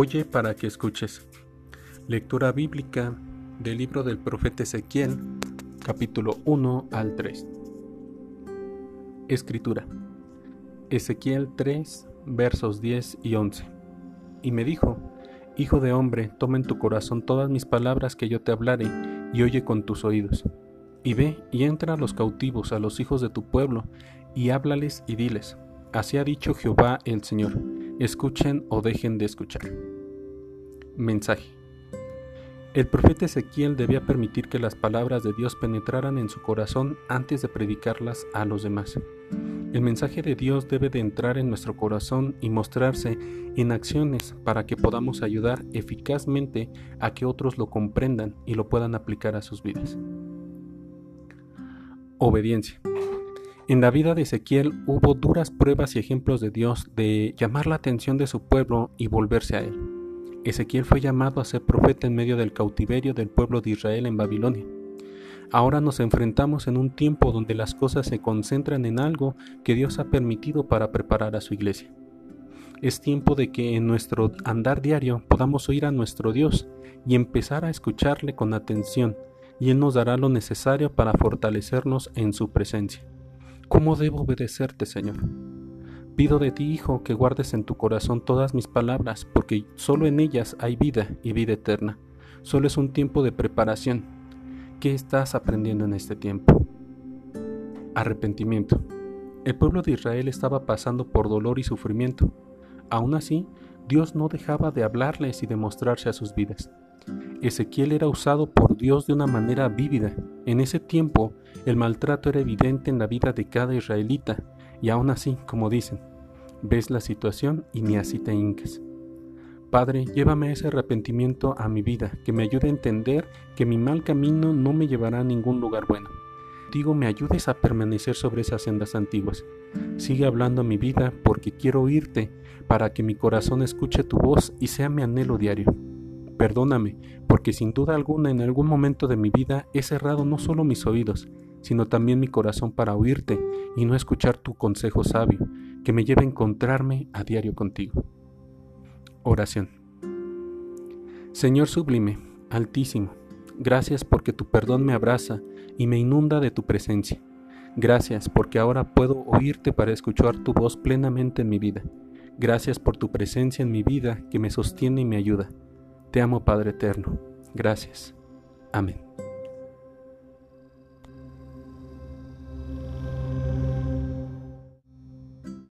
Oye para que escuches. Lectura bíblica del libro del profeta Ezequiel, capítulo 1 al 3. Escritura. Ezequiel 3, versos 10 y 11. Y me dijo, Hijo de hombre, toma en tu corazón todas mis palabras que yo te hablaré, y oye con tus oídos. Y ve y entra a los cautivos, a los hijos de tu pueblo, y háblales y diles, Así ha dicho Jehová el Señor escuchen o dejen de escuchar. Mensaje. El profeta Ezequiel debía permitir que las palabras de Dios penetraran en su corazón antes de predicarlas a los demás. El mensaje de Dios debe de entrar en nuestro corazón y mostrarse en acciones para que podamos ayudar eficazmente a que otros lo comprendan y lo puedan aplicar a sus vidas. Obediencia. En la vida de Ezequiel hubo duras pruebas y ejemplos de Dios de llamar la atención de su pueblo y volverse a él. Ezequiel fue llamado a ser profeta en medio del cautiverio del pueblo de Israel en Babilonia. Ahora nos enfrentamos en un tiempo donde las cosas se concentran en algo que Dios ha permitido para preparar a su iglesia. Es tiempo de que en nuestro andar diario podamos oír a nuestro Dios y empezar a escucharle con atención, y Él nos dará lo necesario para fortalecernos en su presencia. ¿Cómo debo obedecerte, Señor? Pido de ti, Hijo, que guardes en tu corazón todas mis palabras, porque solo en ellas hay vida y vida eterna. Solo es un tiempo de preparación. ¿Qué estás aprendiendo en este tiempo? Arrepentimiento. El pueblo de Israel estaba pasando por dolor y sufrimiento. Aún así, Dios no dejaba de hablarles y de mostrarse a sus vidas. Ezequiel era usado por Dios de una manera vívida. En ese tiempo, el maltrato era evidente en la vida de cada israelita, y aún así, como dicen, ves la situación y ni así te hinques. Padre, llévame ese arrepentimiento a mi vida, que me ayude a entender que mi mal camino no me llevará a ningún lugar bueno. Digo, me ayudes a permanecer sobre esas sendas antiguas. Sigue hablando a mi vida porque quiero oírte, para que mi corazón escuche tu voz y sea mi anhelo diario. Perdóname, porque sin duda alguna en algún momento de mi vida he cerrado no solo mis oídos, sino también mi corazón para oírte y no escuchar tu consejo sabio, que me lleve a encontrarme a diario contigo. Oración. Señor sublime, altísimo, gracias porque tu perdón me abraza y me inunda de tu presencia. Gracias porque ahora puedo oírte para escuchar tu voz plenamente en mi vida. Gracias por tu presencia en mi vida que me sostiene y me ayuda. Te amo Padre Eterno. Gracias. Amén.